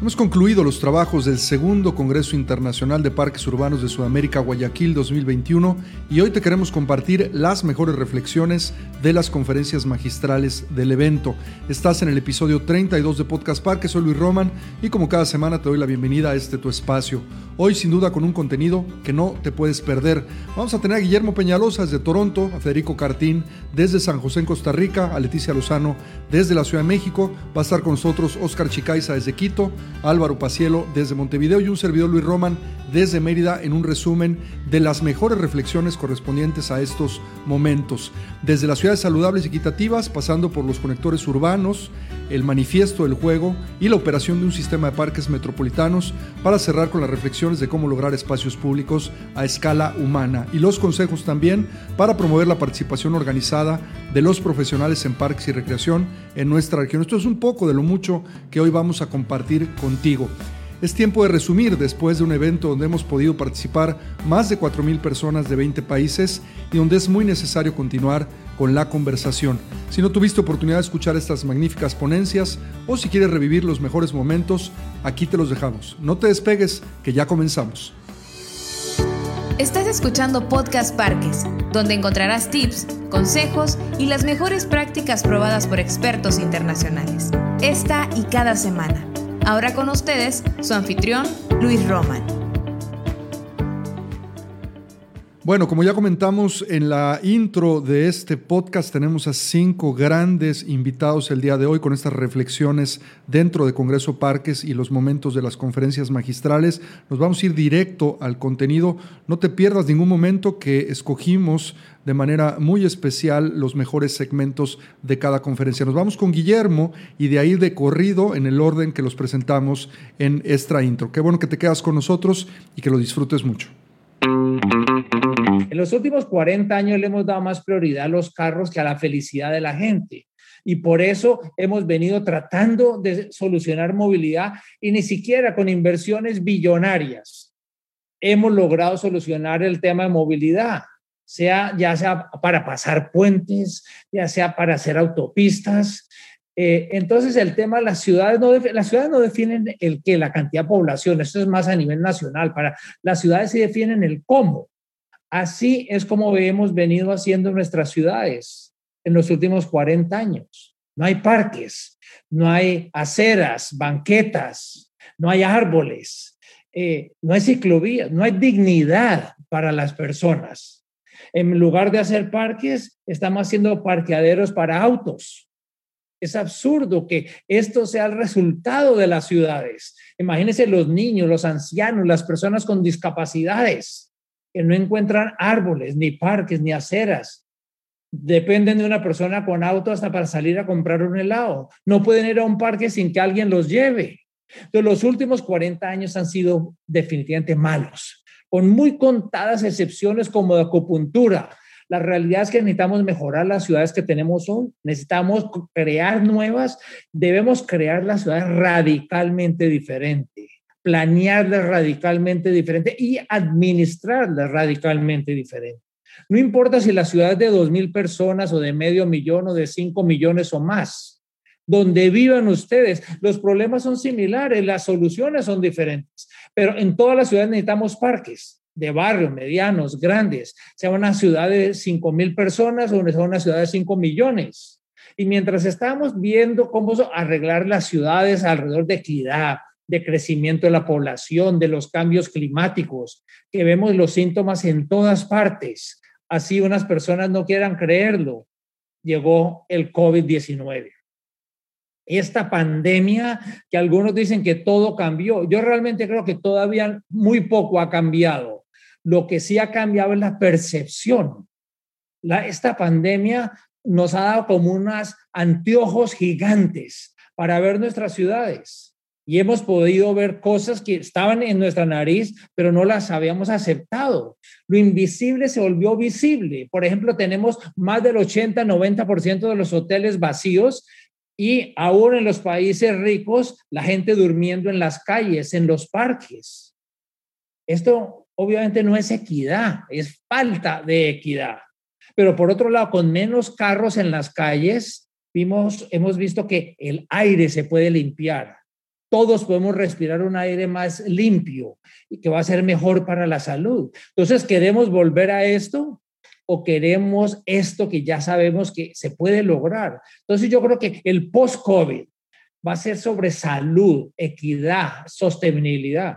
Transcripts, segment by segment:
Hemos concluido los trabajos del segundo Congreso Internacional de Parques Urbanos de Sudamérica Guayaquil 2021 y hoy te queremos compartir las mejores reflexiones de las conferencias magistrales del evento. Estás en el episodio 32 de Podcast Parques, soy Luis Roman y como cada semana te doy la bienvenida a este tu espacio. Hoy sin duda con un contenido que no te puedes perder. Vamos a tener a Guillermo Peñalosa desde Toronto, a Federico Cartín desde San José en Costa Rica, a Leticia Lozano desde la Ciudad de México, va a estar con nosotros Oscar Chicaiza desde Quito, Álvaro Pacielo desde Montevideo y un servidor Luis Roman desde Mérida en un resumen de las mejores reflexiones correspondientes a estos momentos. Desde las ciudades saludables y equitativas, pasando por los conectores urbanos, el manifiesto del juego y la operación de un sistema de parques metropolitanos para cerrar con las reflexiones de cómo lograr espacios públicos a escala humana y los consejos también para promover la participación organizada de los profesionales en parques y recreación en nuestra región. Esto es un poco de lo mucho que hoy vamos a compartir contigo. Es tiempo de resumir después de un evento donde hemos podido participar más de 4.000 personas de 20 países y donde es muy necesario continuar con la conversación. Si no tuviste oportunidad de escuchar estas magníficas ponencias o si quieres revivir los mejores momentos, aquí te los dejamos. No te despegues, que ya comenzamos. Estás escuchando Podcast Parques, donde encontrarás tips, consejos y las mejores prácticas probadas por expertos internacionales. Esta y cada semana. Ahora con ustedes, su anfitrión, Luis Roman. Bueno, como ya comentamos en la intro de este podcast, tenemos a cinco grandes invitados el día de hoy con estas reflexiones dentro de Congreso Parques y los momentos de las conferencias magistrales. Nos vamos a ir directo al contenido. No te pierdas ningún momento que escogimos de manera muy especial los mejores segmentos de cada conferencia. Nos vamos con Guillermo y de ahí de corrido en el orden que los presentamos en esta intro. Qué bueno que te quedas con nosotros y que lo disfrutes mucho. En los últimos 40 años le hemos dado más prioridad a los carros que a la felicidad de la gente. Y por eso hemos venido tratando de solucionar movilidad y ni siquiera con inversiones billonarias hemos logrado solucionar el tema de movilidad, sea ya sea para pasar puentes, ya sea para hacer autopistas. Eh, entonces el tema las ciudades no las ciudades no definen el que la cantidad de población, esto es más a nivel nacional. Para las ciudades sí definen el cómo. Así es como hemos venido haciendo nuestras ciudades en los últimos 40 años. No hay parques, no hay aceras, banquetas, no hay árboles, eh, no hay ciclovías, no hay dignidad para las personas. En lugar de hacer parques, estamos haciendo parqueaderos para autos. Es absurdo que esto sea el resultado de las ciudades. Imagínense los niños, los ancianos, las personas con discapacidades que no encuentran árboles, ni parques, ni aceras. Dependen de una persona con auto hasta para salir a comprar un helado. No pueden ir a un parque sin que alguien los lleve. Entonces, los últimos 40 años han sido definitivamente malos, con muy contadas excepciones como de acupuntura. La realidad es que necesitamos mejorar las ciudades que tenemos hoy, necesitamos crear nuevas, debemos crear las ciudades radicalmente diferentes planearla radicalmente diferente y administrarla radicalmente diferente. No importa si la ciudad es de dos mil personas o de medio millón o de cinco millones o más, donde vivan ustedes, los problemas son similares, las soluciones son diferentes, pero en todas las ciudades necesitamos parques de barrio, medianos, grandes, sea una ciudad de cinco mil personas o sea una ciudad de cinco millones. Y mientras estamos viendo cómo arreglar las ciudades alrededor de equidad, de crecimiento de la población, de los cambios climáticos, que vemos los síntomas en todas partes. Así unas personas no quieran creerlo, llegó el COVID-19. Esta pandemia que algunos dicen que todo cambió, yo realmente creo que todavía muy poco ha cambiado. Lo que sí ha cambiado es la percepción. Esta pandemia nos ha dado como unos anteojos gigantes para ver nuestras ciudades y hemos podido ver cosas que estaban en nuestra nariz, pero no las habíamos aceptado. Lo invisible se volvió visible. Por ejemplo, tenemos más del 80-90% de los hoteles vacíos y aún en los países ricos, la gente durmiendo en las calles, en los parques. Esto obviamente no es equidad, es falta de equidad. Pero por otro lado, con menos carros en las calles, vimos, hemos visto que el aire se puede limpiar todos podemos respirar un aire más limpio y que va a ser mejor para la salud. Entonces, ¿queremos volver a esto? o queremos esto que ya sabemos que se puede lograr. Entonces yo creo que el post-COVID va a ser sobre salud, equidad, sostenibilidad.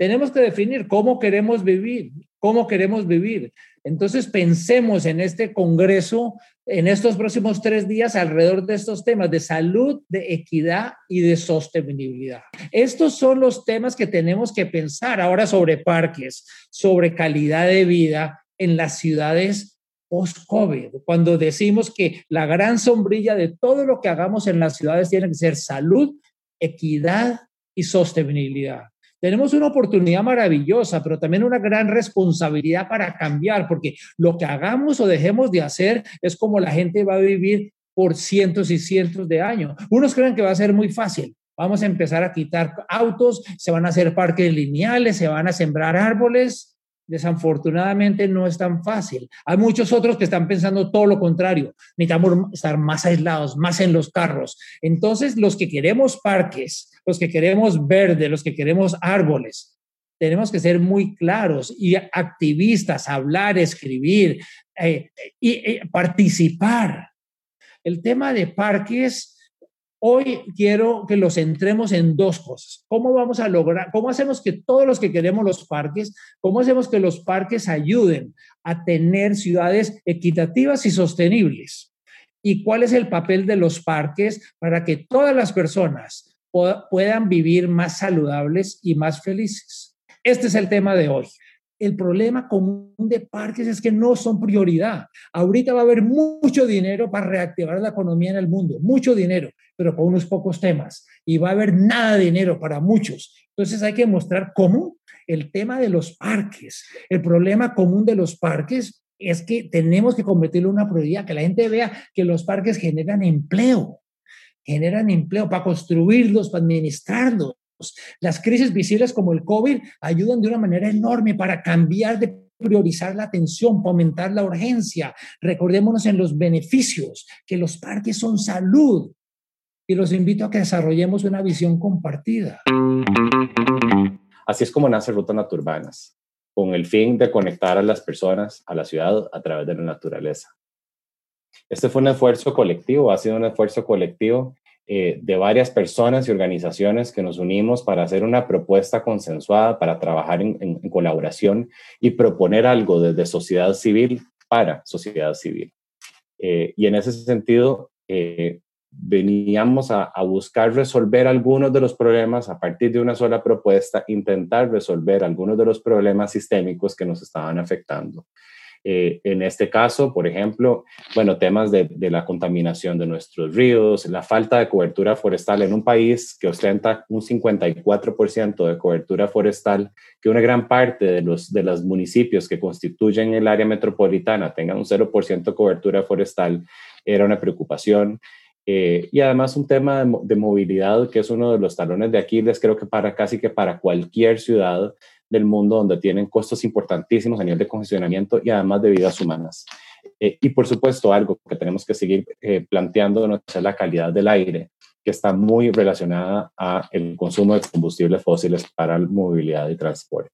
Tenemos que definir cómo queremos vivir, cómo queremos vivir. Entonces pensemos en este Congreso, en estos próximos tres días, alrededor de estos temas de salud, de equidad y de sostenibilidad. Estos son los temas que tenemos que pensar ahora sobre parques, sobre calidad de vida en las ciudades post-COVID, cuando decimos que la gran sombrilla de todo lo que hagamos en las ciudades tiene que ser salud, equidad y sostenibilidad. Tenemos una oportunidad maravillosa, pero también una gran responsabilidad para cambiar, porque lo que hagamos o dejemos de hacer es como la gente va a vivir por cientos y cientos de años. Unos creen que va a ser muy fácil. Vamos a empezar a quitar autos, se van a hacer parques lineales, se van a sembrar árboles, desafortunadamente no es tan fácil. Hay muchos otros que están pensando todo lo contrario. Necesitamos estar más aislados, más en los carros. Entonces, los que queremos parques, los que queremos verde, los que queremos árboles, tenemos que ser muy claros y activistas, hablar, escribir eh, y eh, participar. El tema de parques Hoy quiero que los centremos en dos cosas. ¿Cómo vamos a lograr, cómo hacemos que todos los que queremos los parques, cómo hacemos que los parques ayuden a tener ciudades equitativas y sostenibles? ¿Y cuál es el papel de los parques para que todas las personas puedan vivir más saludables y más felices? Este es el tema de hoy el problema común de parques es que no son prioridad. Ahorita va a haber mucho dinero para reactivar la economía en el mundo, mucho dinero, pero con unos pocos temas. Y va a haber nada de dinero para muchos. Entonces hay que mostrar cómo el tema de los parques, el problema común de los parques es que tenemos que convertirlo en una prioridad, que la gente vea que los parques generan empleo, generan empleo para construirlos, para administrarlos las crisis visibles como el COVID ayudan de una manera enorme para cambiar de priorizar la atención, fomentar la urgencia. Recordémonos en los beneficios, que los parques son salud. Y los invito a que desarrollemos una visión compartida. Así es como nace Rutas Naturbanas, con el fin de conectar a las personas a la ciudad a través de la naturaleza. Este fue un esfuerzo colectivo, ha sido un esfuerzo colectivo eh, de varias personas y organizaciones que nos unimos para hacer una propuesta consensuada, para trabajar en, colaboración y proponer algo desde sociedad civil para sociedad civil. Eh, y en ese sentido, eh, veníamos a, a, buscar resolver algunos de los problemas a partir de una sola propuesta, intentar resolver algunos de los problemas sistémicos que nos estaban afectando. Eh, en este caso, por ejemplo, bueno, temas de, la contaminación de nuestros ríos, la falta de cobertura forestal en un país que ostenta un 54% de cobertura forestal, que una gran parte de los, de los municipios que constituyen el área metropolitana tengan un 0% de cobertura forestal, era una preocupación. Eh, y además un tema de, de, movilidad que es uno de los talones de Aquiles, creo que para casi que para cualquier ciudad del mundo donde tienen costos importantísimos a nivel de congestionamiento y además de vidas humanas. Eh, y por supuesto, algo que tenemos que seguir eh, planteando es la calidad del aire, que está muy relacionada a el consumo de combustibles fósiles para la movilidad y transporte.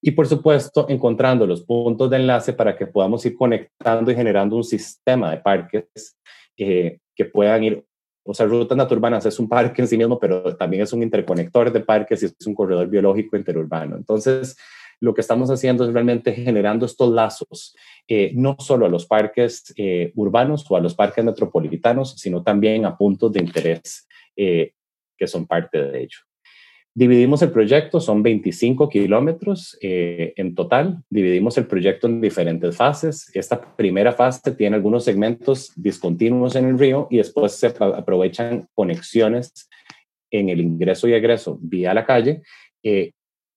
Y por supuesto, encontrando los puntos de enlace para que podamos ir conectando y generando un sistema de parques eh, que puedan ir o sea, Rutas Naturbanas es un parque en sí mismo, pero también es un interconector de parques y es un corredor biológico interurbano. Entonces, lo que estamos haciendo es realmente generando estos lazos, eh, no solo a los parques eh, urbanos o a los parques metropolitanos, sino también a puntos de interés eh, que son parte de ello. Dividimos el proyecto, son 25 kilómetros eh, en total. Dividimos el proyecto en diferentes fases. Esta primera fase tiene algunos segmentos discontinuos en el río y después se aprovechan conexiones en el ingreso y egreso vía la calle. Eh,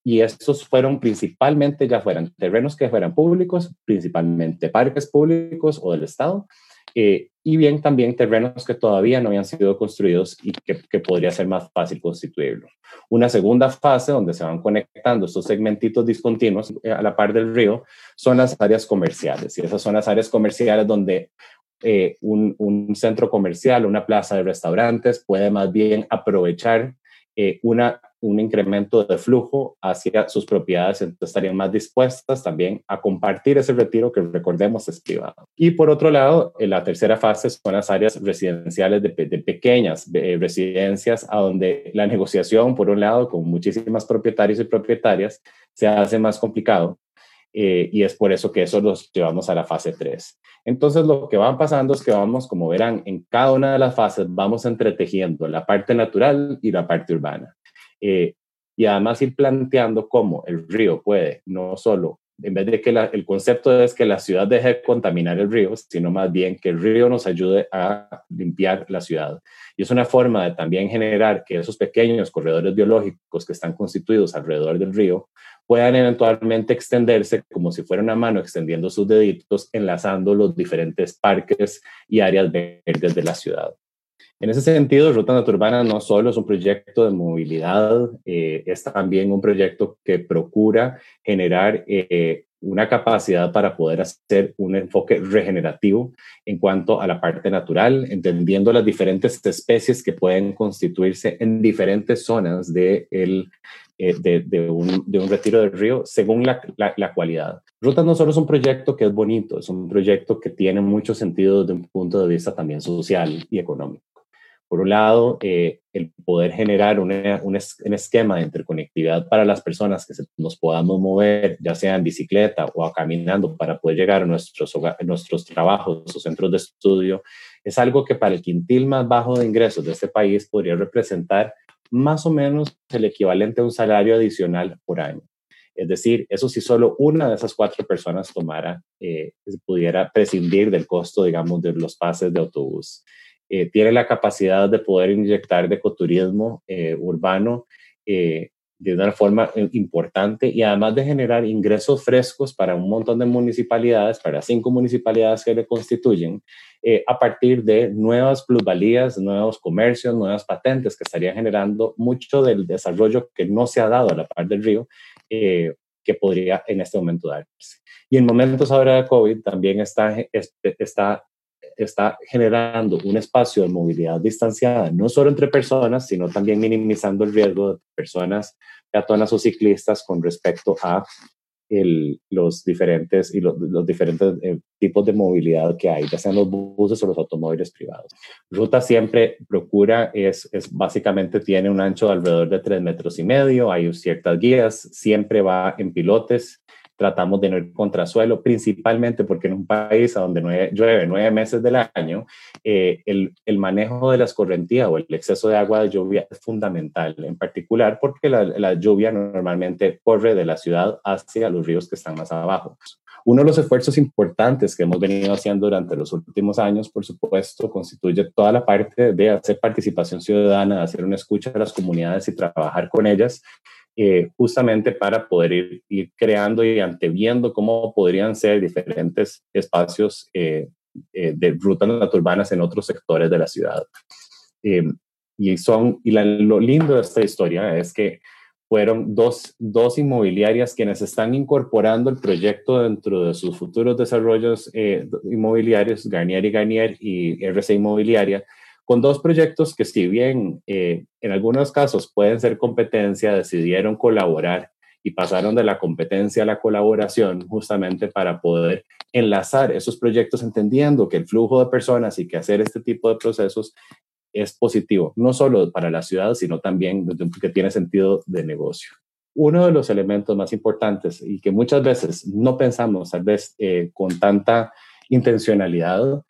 y estos fueron principalmente, ya fueran terrenos que fueran públicos, principalmente parques públicos o del Estado, eh, y bien también terrenos que todavía no habían sido construidos y que, podría ser más fácil constituirlo. Una segunda fase donde se van conectando estos segmentitos discontinuos eh, a la par del río son las áreas comerciales y esas son las áreas comerciales donde eh, un, un, centro comercial, una plaza de restaurantes puede más bien aprovechar eh, una, un incremento de flujo hacia sus propiedades, entonces estarían más dispuestas también a compartir ese retiro que recordemos es privado. Y por otro lado, en la tercera fase son las áreas residenciales de, pequeñas residencias, a donde la negociación, por un lado, con muchísimas propietarios y propietarias, se hace más complicado. Eh, y es por eso que eso los llevamos a la fase 3. Entonces, lo que va pasando es que vamos, como verán, en cada una de las fases vamos entretejiendo la parte natural y la parte urbana. Eh, y además ir planteando cómo el río puede no solo, en vez de que el concepto es que la ciudad deje de contaminar el río, sino más bien que el río nos ayude a limpiar la ciudad. Y es una forma de también generar que esos pequeños corredores biológicos que están constituidos alrededor del río puedan eventualmente extenderse como si fuera una mano extendiendo sus deditos, enlazando los diferentes parques y áreas verdes de la ciudad. En ese sentido, Ruta Naturbana no solo es un proyecto de movilidad, eh, es también un proyecto que procura generar eh, una capacidad para poder hacer un enfoque regenerativo en cuanto a la parte natural, entendiendo las diferentes especies que pueden constituirse en diferentes zonas de, el, eh, de, un, retiro del río según la, la, cualidad. Rutas no solo es un proyecto que es bonito, es un proyecto que tiene mucho sentido desde un punto de vista también social y económico. Por un lado, eh, el poder generar un, esquema de interconectividad para las personas que nos podamos mover, ya sea en bicicleta o caminando, para poder llegar a nuestros, nuestros trabajos o centros de estudio, es algo que para el quintil más bajo de ingresos de este país podría representar más o menos el equivalente a un salario adicional por año. Es decir, eso si solo una de esas cuatro personas tomara, eh, pudiera prescindir del costo, digamos, de los pases de autobús. Eh, tiene la capacidad de poder inyectar de ecoturismo eh, urbano eh, de una forma importante y además de generar ingresos frescos para un montón de municipalidades, para cinco municipalidades que le constituyen, a partir de nuevas plusvalías, nuevos comercios, nuevas patentes que estarían generando mucho del desarrollo que no se ha dado a la par del río, que podría en este momento darse. Y en momentos ahora de COVID también está, está está generando un espacio de movilidad distanciada, no solo entre personas, sino también minimizando el riesgo de personas peatonas o ciclistas con respecto a los diferentes, y los, diferentes eh, tipos de movilidad que hay, ya sean los buses o los automóviles privados. Ruta siempre procura, es, es básicamente tiene un ancho de alrededor de tres metros y medio, hay ciertas guías, siempre va en pilotes, tratamos de no ir contra suelo, principalmente porque en un país donde llueve nueve meses del año, eh, el, manejo de las correntías o el exceso de agua de lluvia es fundamental, en particular porque la lluvia normalmente corre de la ciudad hacia los ríos que están más abajo. Uno de los esfuerzos importantes que hemos venido haciendo durante los últimos años, por supuesto, constituye toda la parte de hacer participación ciudadana, hacer una escucha de las comunidades y trabajar con ellas eh, justamente para poder ir, creando y anteviendo cómo podrían ser diferentes espacios eh, eh, de rutas naturbanas en otros sectores de la ciudad. y son, y lo lindo de esta historia es que fueron dos, dos inmobiliarias quienes están incorporando el proyecto dentro de sus futuros desarrollos inmobiliarios, Garnier y Garnier y RC Inmobiliaria, con dos proyectos que si bien eh, en algunos casos pueden ser competencia, decidieron colaborar y pasaron de la competencia a la colaboración justamente para poder enlazar esos proyectos entendiendo que el flujo de personas y que hacer este tipo de procesos es positivo, no solo para la ciudad, sino también que tiene sentido de negocio. Uno de los elementos más importantes y que muchas veces no pensamos tal vez eh, con tanta intencionalidad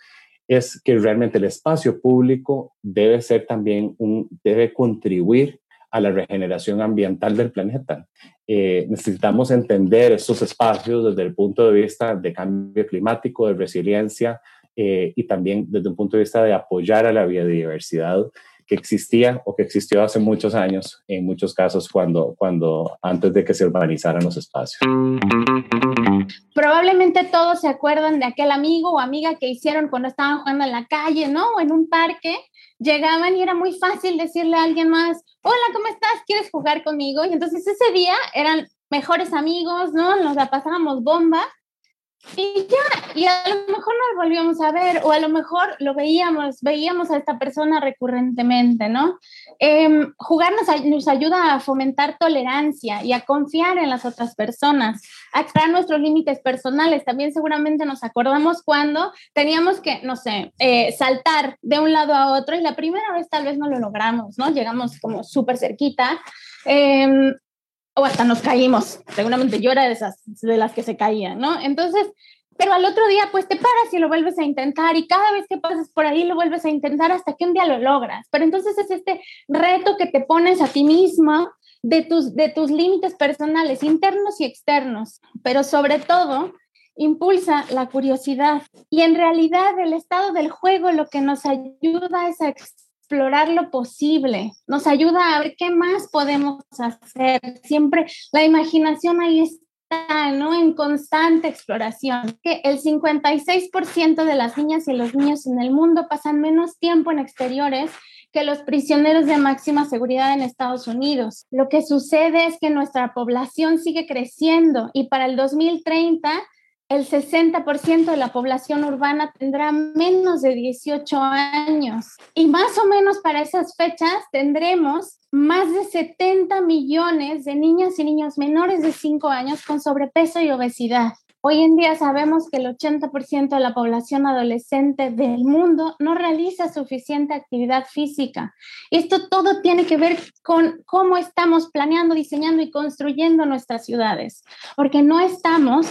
es que realmente el espacio público debe ser también un, debe contribuir a la regeneración ambiental del planeta. Eh, necesitamos entender estos espacios desde el punto de vista de cambio climático, de resiliencia eh, y también desde un punto de vista de apoyar a la biodiversidad que existía o que existió hace muchos años, en muchos casos cuando, cuando antes de que se urbanizaran los espacios. Probablemente todos se acuerdan de aquel amigo o amiga que hicieron cuando estaban jugando en la calle, ¿no? O en un parque. Llegaban y era muy fácil decirle a alguien más, hola, ¿cómo estás? ¿Quieres jugar conmigo? Y entonces ese día eran mejores amigos, ¿no? Nos la pasábamos bomba y ya, y a lo mejor no lo volvíamos a ver, o a lo mejor lo veíamos, veíamos a esta persona recurrentemente, ¿no? Eh, jugar nos, nos, ayuda a fomentar tolerancia y a confiar en las otras personas, a extraer nuestros límites personales. También seguramente nos acordamos cuando teníamos que, no sé, eh, saltar de un lado a otro y la primera vez tal vez no lo logramos, ¿no? Llegamos como súper cerquita. Eh, o hasta nos caímos. Seguramente yo era de esas, de las que se caían, ¿no? Entonces, pero al otro día, pues te paras y lo vuelves a intentar y cada vez que pasas por ahí lo vuelves a intentar hasta que un día lo logras. Pero entonces es este reto que te pones a ti mismo de tus, de tus límites personales, internos y externos, pero sobre todo impulsa la curiosidad. Y en realidad el estado del juego lo que nos ayuda es a explorar lo posible, nos ayuda a ver qué más podemos hacer. Siempre la imaginación ahí está, ¿no? En constante exploración. Que el 56% de las niñas y los niños en el mundo pasan menos tiempo en exteriores que los prisioneros de máxima seguridad en Estados Unidos. Lo que sucede es que nuestra población sigue creciendo y para el 2030 el 60% de la población urbana tendrá menos de 18 años. Y más o menos para esas fechas tendremos más de 70 millones de niñas y niños menores de 5 años con sobrepeso y obesidad. Hoy en día sabemos que el 80% de la población adolescente del mundo no realiza suficiente actividad física. Esto todo tiene que ver con cómo estamos planeando, diseñando y construyendo nuestras ciudades, porque no estamos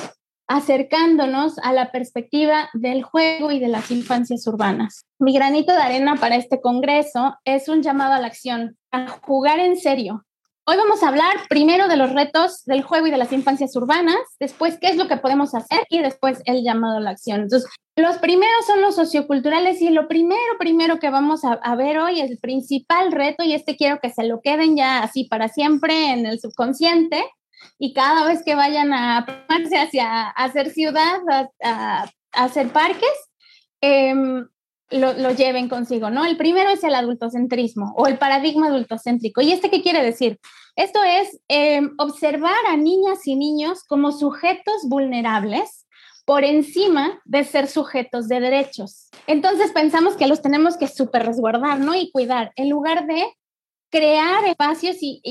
acercándonos a la perspectiva del juego y de las infancias urbanas. Mi granito de arena para este Congreso es un llamado a la acción, a jugar en serio. Hoy vamos a hablar primero de los retos del juego y de las infancias urbanas, después qué es lo que podemos hacer y después el llamado a la acción. Entonces, los primeros son los socioculturales y lo primero, primero que vamos a, ver hoy es el principal reto y este quiero que se lo queden ya así para siempre en el subconsciente, y cada vez que vayan a formarse hacia hacer ciudad, a, hacer parques, em, lo, lleven consigo, ¿no? El primero es el adultocentrismo o el paradigma adultocéntrico. ¿Y este qué quiere decir? Esto es em, observar a niñas y niños como sujetos vulnerables por encima de ser sujetos de derechos. Entonces pensamos que los tenemos que súper resguardar, ¿no? Y cuidar, en lugar de crear espacios y,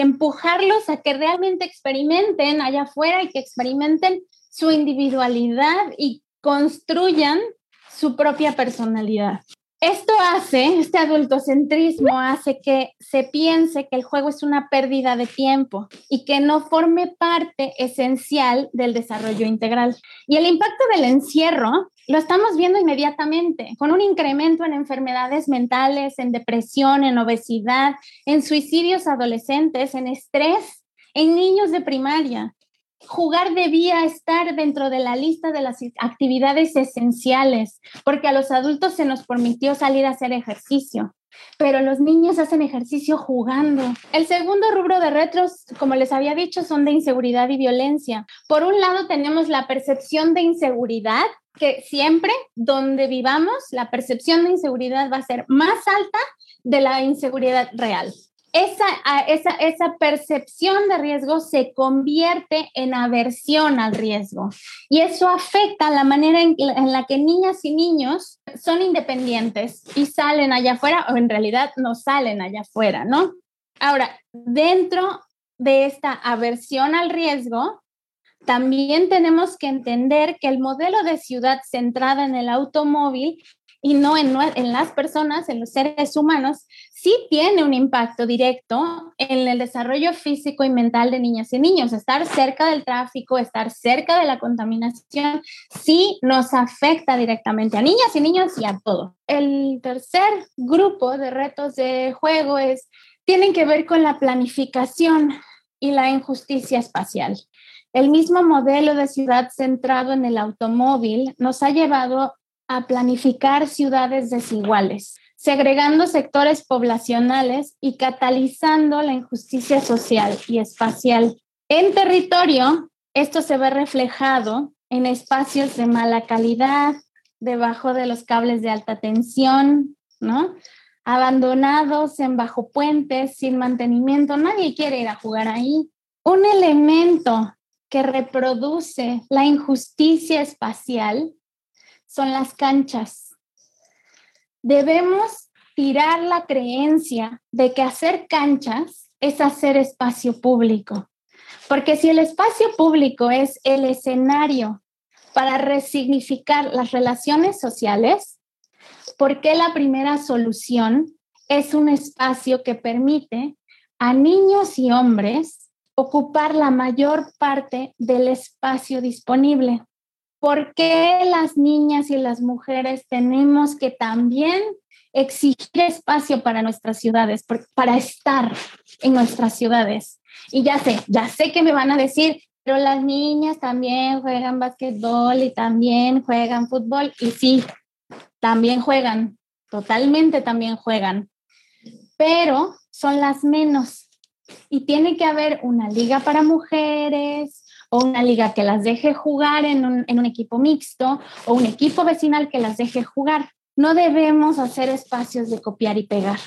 empujarlos a que realmente experimenten allá afuera y que experimenten su individualidad y construyan su propia personalidad. Esto hace, este adultocentrismo hace que se piense que el juego es una pérdida de tiempo y que no forme parte esencial del desarrollo integral. Y el impacto del encierro lo estamos viendo inmediatamente, con un incremento en enfermedades mentales, en depresión, en obesidad, en suicidios adolescentes, en estrés, en niños de primaria jugar debía estar dentro de la lista de las actividades esenciales, porque a los adultos se nos permitió salir a hacer ejercicio, pero los niños hacen ejercicio jugando. El segundo rubro de retros, como les había dicho, son de inseguridad y violencia. Por un lado tenemos la percepción de inseguridad, que siempre donde vivamos, la percepción de inseguridad va a ser más alta de la inseguridad real esa, esa, esa percepción de riesgo se convierte en aversión al riesgo y eso afecta la manera en, la que niñas y niños son independientes y salen allá afuera o en realidad no salen allá afuera, ¿no? Ahora, dentro de esta aversión al riesgo, también tenemos que entender que el modelo de ciudad centrada en el automóvil y no en, las personas, en los seres humanos, sí tiene un impacto directo en el desarrollo físico y mental de niñas y niños. Estar cerca del tráfico, estar cerca de la contaminación, sí nos afecta directamente a niñas y niños y a todo. El tercer grupo de retos de juego es, tienen que ver con la planificación y la injusticia espacial. El mismo modelo de ciudad centrado en el automóvil nos ha llevado a planificar ciudades desiguales, segregando sectores poblacionales y catalizando la injusticia social y espacial. En territorio, esto se ve reflejado en espacios de mala calidad, debajo de los cables de alta tensión, ¿no? Abandonados en bajo puentes, sin mantenimiento, nadie quiere ir a jugar ahí. Un elemento que reproduce la injusticia espacial son las canchas. Debemos tirar la creencia de que hacer canchas es hacer espacio público. Porque si el espacio público es el escenario para resignificar las relaciones sociales, ¿por qué la primera solución es un espacio que permite a niños y hombres ocupar la mayor parte del espacio disponible? ¿Por qué las niñas y las mujeres tenemos que también exigir espacio para nuestras ciudades, para estar en nuestras ciudades? Y ya sé, ya sé que me van a decir, pero las niñas también juegan básquetbol y también juegan fútbol. Y sí, también juegan, totalmente también juegan, pero son las menos. Y tiene que haber una liga para mujeres o una liga que las deje jugar en un, en un equipo mixto o un equipo vecinal que las deje jugar. No debemos hacer espacios de copiar y pegar.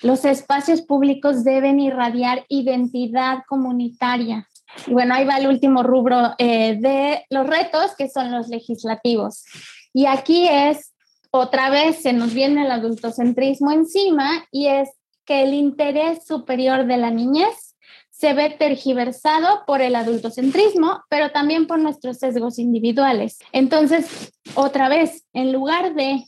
Los espacios públicos deben irradiar identidad comunitaria. Y bueno, ahí va el último rubro eh, de los retos, que son los legislativos. Y aquí es, otra vez se nos viene el adultocentrismo encima y es que el interés superior de la niñez se ve tergiversado por el adultocentrismo, pero también por nuestros sesgos individuales. Entonces, otra vez, en lugar de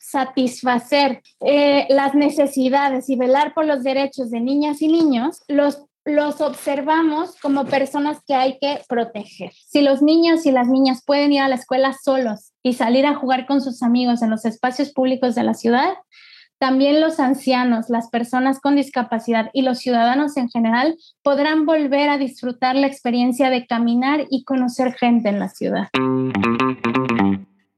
satisfacer eh, las necesidades y velar por los derechos de niñas y niños, los los observamos como personas que hay que proteger. Si los niños y las niñas pueden ir a la escuela solos y salir a jugar con sus amigos en los espacios públicos de la ciudad, también los ancianos, las personas con discapacidad y los ciudadanos en general podrán volver a disfrutar la experiencia de caminar y conocer gente en la ciudad.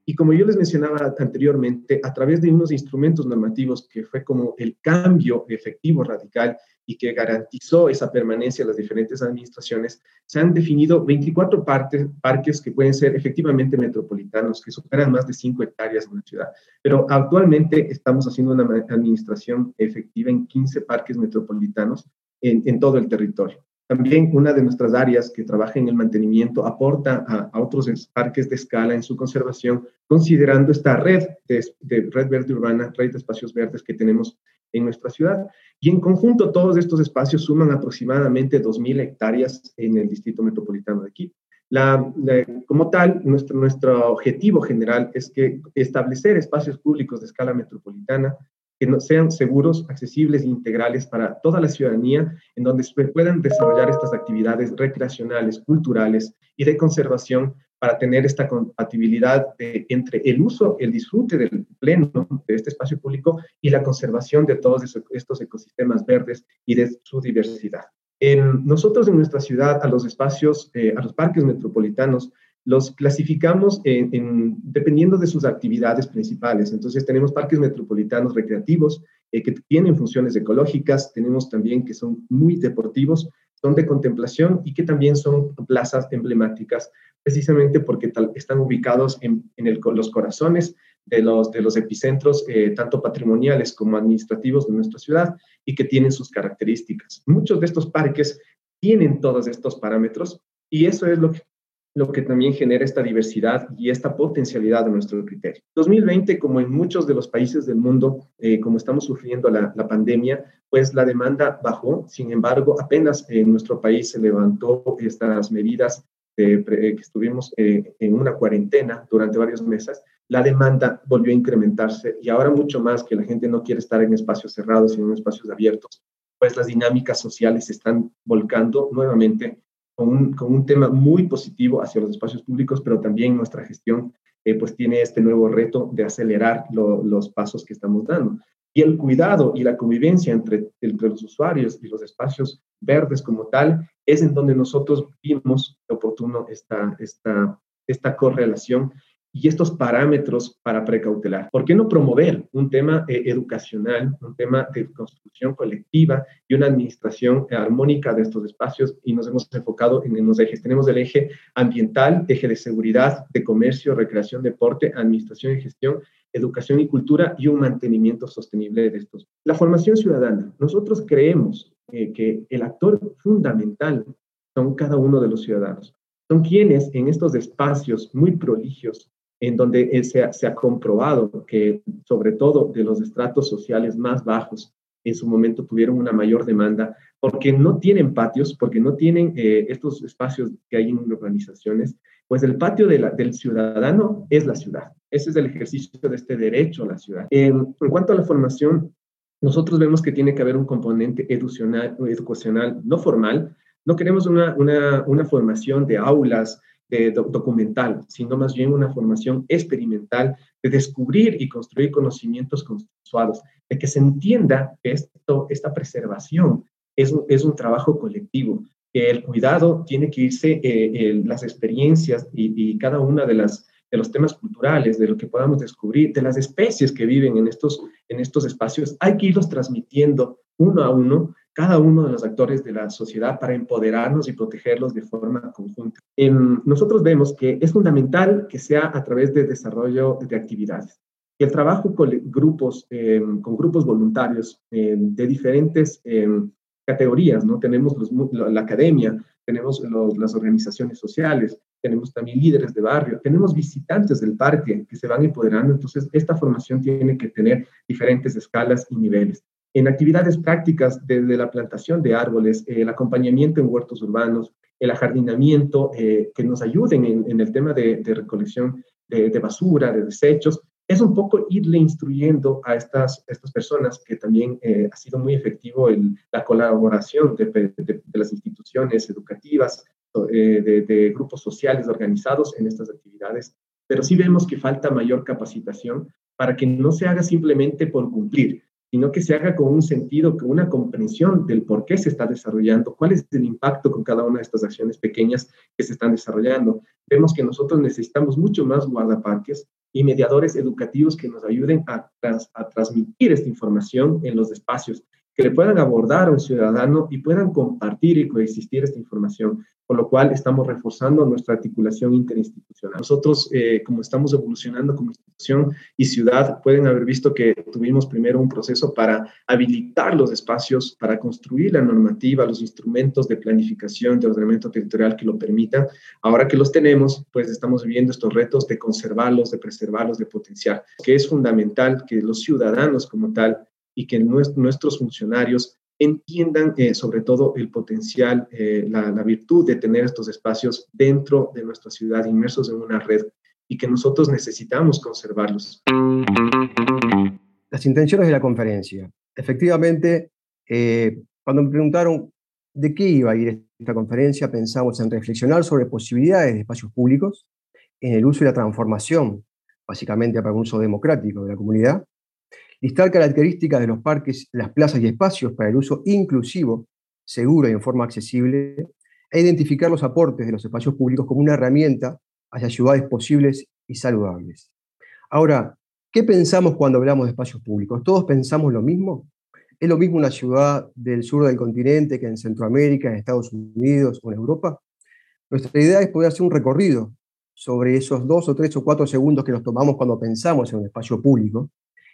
Y como yo les mencionaba anteriormente, a través de unos instrumentos normativos que fue como el cambio efectivo radical y que garantizó esa permanencia de las diferentes administraciones, se han definido 24 partes, parques que pueden ser efectivamente metropolitanos, que superan más de 5 hectáreas en la ciudad. Pero actualmente estamos haciendo una administración efectiva en 15 parques metropolitanos en, todo el territorio. También una de nuestras áreas que trabaja en el mantenimiento aporta a, otros parques de escala en su conservación, considerando esta red de, red verde urbana, red de espacios verdes que tenemos en nuestra ciudad. Y en conjunto todos estos espacios suman aproximadamente 2.000 hectáreas en el distrito metropolitano de. La, como tal, nuestro, nuestro objetivo general es que establecer espacios públicos de escala metropolitana que sean seguros, accesibles e integrales para toda la ciudadanía, en donde se puedan desarrollar estas actividades recreacionales, culturales y de conservación para tener esta compatibilidad entre el uso, el disfrute del pleno de este espacio público y la conservación de todos estos ecosistemas verdes y de su diversidad. En, nosotros en nuestra ciudad, a los espacios, eh, a los parques metropolitanos, los clasificamos en, dependiendo de sus actividades principales. Entonces tenemos parques metropolitanos recreativos eh, que tienen funciones ecológicas, tenemos también que son muy deportivos, son de contemplación y que también son plazas emblemáticas, precisamente porque están ubicados en, los corazones de los, de los epicentros, eh, tanto patrimoniales como administrativos de nuestra ciudad, y que tienen sus características. Muchos de estos parques tienen todos estos parámetros y eso es lo que lo que también genera esta diversidad y esta potencialidad de nuestro criterio. 2020, como en muchos de los países del mundo, eh, como estamos sufriendo la, pandemia, pues la demanda bajó. Sin embargo, apenas en nuestro país se levantó estas medidas de, que estuvimos eh, en una cuarentena durante varios meses, la demanda volvió a incrementarse y ahora mucho más que la gente no quiere estar en espacios cerrados, sino en espacios abiertos, pues las dinámicas sociales se están volcando nuevamente con un, tema muy positivo hacia los espacios públicos, pero también nuestra gestión eh, pues tiene este nuevo reto de acelerar los pasos que estamos dando. Y el cuidado y la convivencia entre, entre los usuarios y los espacios verdes como tal es en donde nosotros vimos oportuno esta, esta, esta correlación y estos parámetros para precautelar. ¿Por qué no promover un tema eh, educacional, un tema de construcción colectiva y una administración armónica de estos espacios? Y nos hemos enfocado en los ejes. Tenemos el eje ambiental, eje de seguridad, de comercio, recreación, deporte, administración y gestión, educación y cultura y un mantenimiento sostenible de estos. La formación ciudadana. Nosotros creemos eh, que el actor fundamental son cada uno de los ciudadanos. son quienes en estos espacios muy proligios, en donde se se ha comprobado que sobre todo de los estratos sociales más bajos, en su momento tuvieron una mayor demanda porque no tienen patios, porque no tienen eh, estos espacios que hay en urbanizaciones, pues el patio del ciudadano es la ciudad. Ese es el ejercicio de este derecho a la ciudad. En, cuanto a la formación, nosotros vemos que tiene que haber un componente educacional, educacional no formal. No queremos una, una, una formación de aulas, de documental, sino más bien una formación experimental de descubrir y construir conocimientos consensuados, de que se entienda que esto, esta preservación es es un trabajo colectivo, que el cuidado tiene que irse, eh, las experiencias y, y, cada una de las de los temas culturales, de lo que podamos descubrir, de las especies que viven en estos, en estos espacios, hay que irlos transmitiendo uno a uno cada uno de los actores de la sociedad para empoderarnos y protegerlos de forma conjunta. nosotros vemos que es fundamental que sea a través de desarrollo de actividades. El trabajo con grupos, em, con grupos voluntarios em, de diferentes em, categorías, ¿no? Tenemos la academia, tenemos las organizaciones sociales, tenemos también líderes de barrio, tenemos visitantes del parque que se van empoderando, entonces esta formación tiene que tener diferentes escalas y niveles en actividades prácticas desde la plantación de árboles, el acompañamiento en huertos urbanos, el ajardinamiento, eh, que nos ayuden en, el tema de, recolección de, basura, de desechos, es un poco irle instruyendo a estas, estas personas que también eh, ha sido muy efectivo el, la colaboración de, las instituciones educativas, eh, de, grupos sociales organizados en estas actividades, pero sí vemos que falta mayor capacitación para que no se haga simplemente por cumplir, sino que se haga con un sentido, con una comprensión del por qué se está desarrollando, cuál es el impacto con cada una de estas acciones pequeñas que se están desarrollando. Vemos que nosotros necesitamos mucho más guardaparques y mediadores educativos que nos ayuden a, a transmitir esta información en los espacios, que le puedan abordar a un ciudadano y puedan compartir y coexistir esta información con lo cual estamos reforzando nuestra articulación interinstitucional. Nosotros, eh, como estamos evolucionando como institución y ciudad, pueden haber visto que tuvimos primero un proceso para habilitar los espacios, para construir la normativa, los instrumentos de planificación, de ordenamiento territorial que lo permitan. Ahora que los tenemos, pues estamos viviendo estos retos de conservarlos, de preservarlos, de potenciar, que es fundamental que los ciudadanos como tal y que nuestros funcionarios entiendan eh, sobre todo el potencial, eh, la, virtud de tener estos espacios dentro de nuestra ciudad, inmersos en una red, y que nosotros necesitamos conservarlos. Las intenciones de la conferencia. Efectivamente, eh, cuando me preguntaron de qué iba a ir esta conferencia, pensamos en reflexionar sobre posibilidades de espacios públicos, en el uso y la transformación, básicamente para un uso democrático de la comunidad, listar características de los parques, las plazas y espacios para el uso inclusivo, seguro y en forma accesible, e identificar los aportes de los espacios públicos como una herramienta hacia ciudades posibles y saludables. Ahora, ¿qué pensamos cuando hablamos de espacios públicos? ¿Todos pensamos lo mismo? ¿Es lo mismo una ciudad del sur del continente que en Centroamérica, en Estados Unidos o en Europa? Nuestra idea es poder hacer un recorrido sobre esos dos o tres o cuatro segundos que nos tomamos cuando pensamos en un espacio público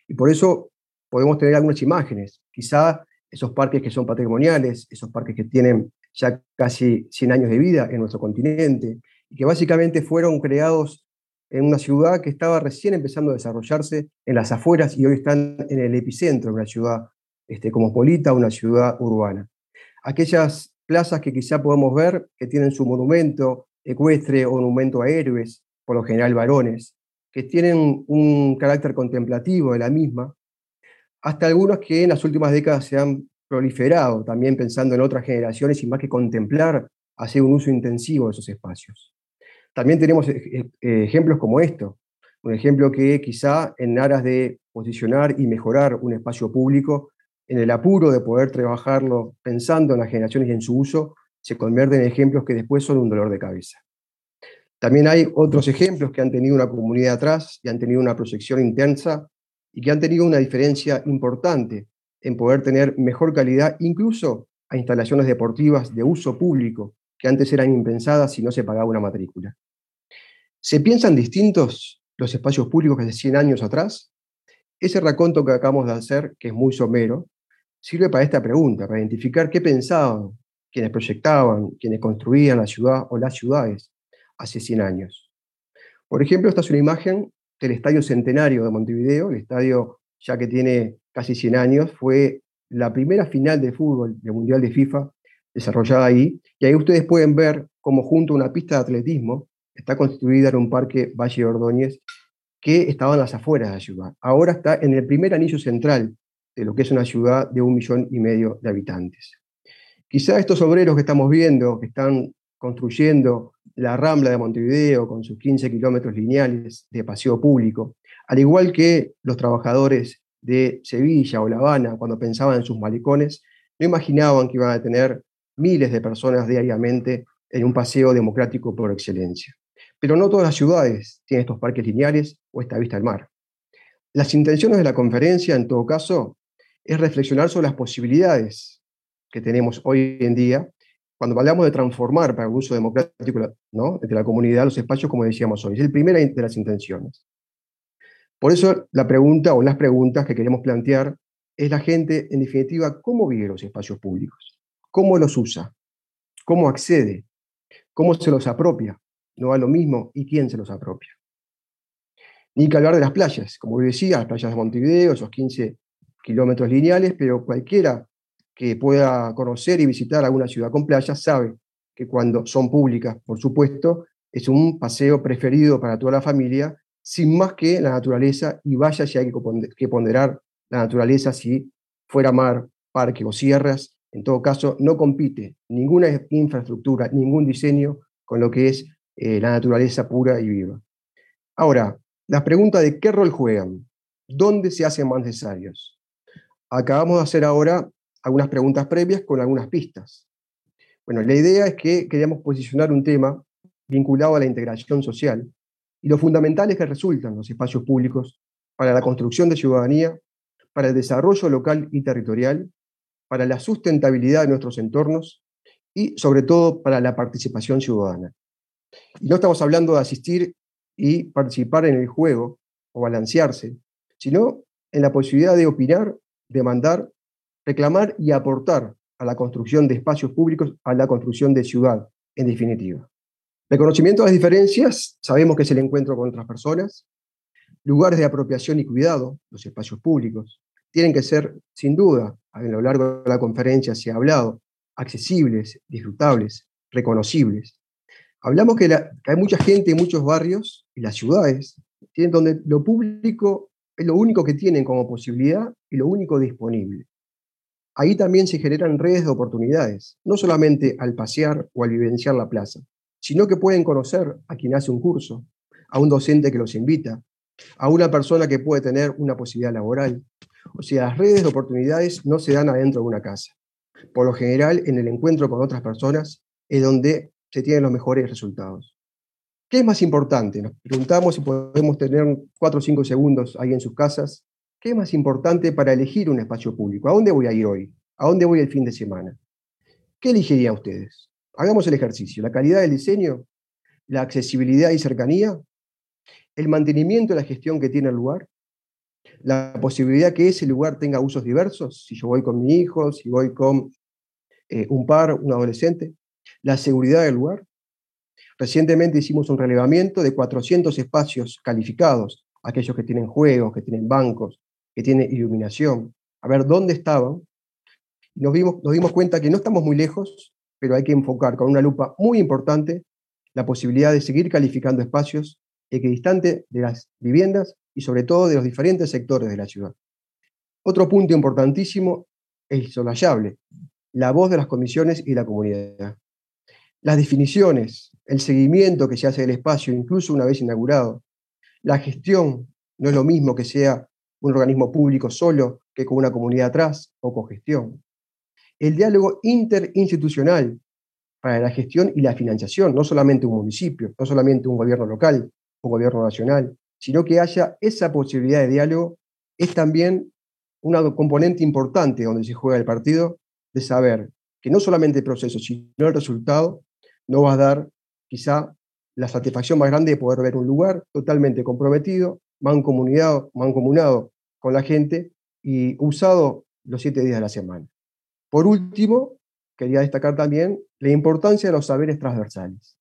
y por eso podemos tener algunas imágenes. Quizá esos parques que son patrimoniales, esos parques que tienen ya casi 100 años de vida en nuestro continente, y que básicamente fueron creados en una ciudad que estaba recién empezando a desarrollarse en las afueras y hoy están en el epicentro de una ciudad este, cosmopolita, una ciudad urbana. Aquellas plazas que quizá podemos ver que tienen su monumento ecuestre o monumento a héroes, por lo general varones, que tienen un carácter contemplativo de la misma, hasta algunos que en las últimas décadas se han proliferado, también pensando en otras generaciones y más que contemplar, hacer un uso intensivo de esos espacios. También tenemos ejemplos como esto, un ejemplo que quizá en aras de posicionar y mejorar un espacio público, en el apuro de poder trabajarlo pensando en las generaciones y en su uso, se convierten en ejemplos que después son un dolor de cabeza. También hay otros ejemplos que han tenido una comunidad atrás y han tenido una proyección intensa y que han tenido una diferencia importante en poder tener mejor calidad, incluso a instalaciones deportivas de uso público que antes eran impensadas si no se pagaba una matrícula. ¿Se piensan distintos los espacios públicos que hace 100 años atrás? Ese raconto que acabamos de hacer, que es muy somero, sirve para esta pregunta, para identificar qué pensaban quienes proyectaban, quienes construían la ciudad o las ciudades hace 100 años. Por ejemplo, esta es una imagen del Estadio Centenario de Montevideo, el estadio ya que tiene casi 100 años, fue la primera final de fútbol del Mundial de FIFA desarrollada ahí, y ahí ustedes pueden ver cómo junto a una pista de atletismo está constituida en un parque Valle Ordóñez que estaba en las afueras de la ciudad. Ahora está en el primer anillo central de lo que es una ciudad de un millón y medio de habitantes. Quizá estos obreros que estamos viendo, que están construyendo la Rambla de Montevideo con sus 15 kilómetros lineales de paseo público, al igual que los trabajadores de Sevilla o La Habana, cuando pensaban en sus malicones, no imaginaban que iban a tener miles de personas diariamente en un paseo democrático por excelencia. Pero no todas las ciudades tienen estos parques lineales o esta vista al mar. Las intenciones de la conferencia, en todo caso, es reflexionar sobre las posibilidades que tenemos hoy en día cuando hablamos de transformar para el uso democrático ¿no? de la comunidad los espacios, como decíamos hoy. Es el primero de las intenciones. Por eso la pregunta o las preguntas que queremos plantear es la gente, en definitiva, cómo vive los espacios públicos, cómo los usa, cómo accede, cómo se los apropia, no va lo mismo y quién se los apropia. Ni que hablar de las playas, como decía, las playas de Montevideo, esos 15 kilómetros lineales, pero cualquiera que pueda conocer y visitar alguna ciudad con playas sabe que cuando son públicas, por supuesto, es un paseo preferido para toda la familia, sin más que la naturaleza, y vaya si hay que ponderar la naturaleza si fuera mar, parque o sierras, en todo caso, no compite ninguna infraestructura, ningún diseño con lo que es eh, la naturaleza pura y viva. Ahora, las preguntas de qué rol juegan, dónde se hacen más necesarios. Acabamos de hacer ahora algunas preguntas previas con algunas pistas. Bueno, la idea es que queríamos posicionar un tema vinculado a la integración social y lo fundamentales que resultan los espacios públicos para la construcción de ciudadanía, para el desarrollo local y territorial, para la sustentabilidad de nuestros entornos y sobre todo para la participación ciudadana. Y no estamos hablando de asistir y participar en el juego o balancearse, sino en la posibilidad de opinar, demandar, reclamar y aportar a la construcción de espacios públicos, a la construcción de ciudad, en definitiva. Reconocimiento de las diferencias, sabemos que es el encuentro con otras personas, lugares de apropiación y cuidado, los espacios públicos, tienen que ser, sin duda, a lo largo de la conferencia se ha hablado, accesibles, disfrutables, reconocibles. Hablamos que, hay mucha gente en muchos barrios y las ciudades donde lo público es lo único que tienen como posibilidad y lo único disponible. Ahí también se generan redes de oportunidades, no solamente al pasear o al vivenciar la plaza, sino que pueden conocer a quien hace un curso, a un docente que los invita, a una persona que puede tener una posibilidad laboral. O sea, las redes de oportunidades no se dan adentro de una casa. Por lo general, en el encuentro con otras personas es donde se tienen los mejores resultados. ¿Qué es más importante? Nos preguntamos si podemos tener cuatro o cinco segundos ahí en sus casas. ¿Qué es más importante para elegir un espacio público? ¿A dónde voy a ir hoy? ¿A dónde voy el fin de semana? ¿Qué elegirían ustedes? Hagamos el ejercicio. La calidad del diseño, la accesibilidad y cercanía, el mantenimiento y la gestión que tiene el lugar, la posibilidad que ese lugar tenga usos diversos, si yo voy con mi hijo, si voy con eh, un par, un adolescente, la seguridad del lugar. Recientemente hicimos un relevamiento de 400 espacios calificados, aquellos que tienen juegos, que tienen bancos, que tienen iluminación, a ver dónde estaban. Nos, vimos, nos dimos cuenta que no estamos muy lejos, pero hay que enfocar con una lupa muy importante la posibilidad de seguir calificando espacios equidistantes de las viviendas y sobre todo de los diferentes sectores de la ciudad. Otro punto importantísimo es solayable, la voz de las comisiones y la comunidad. Las definiciones, el seguimiento que se hace del espacio, incluso una vez inaugurado, la gestión, no es lo mismo que sea un organismo público solo que con una comunidad atrás o con gestión. El diálogo interinstitucional para la gestión y la financiación, no solamente un municipio, no solamente un gobierno local, un gobierno nacional, sino que haya esa posibilidad de diálogo, es también un componente importante donde se juega el partido, de saber que no solamente el proceso, sino el resultado no va a dar quizá la satisfacción más grande de poder ver un lugar totalmente comprometido, mancomunado, mancomunado con la gente y usado los siete días de la semana. Por último, quería destacar también la importancia de los saberes transversales.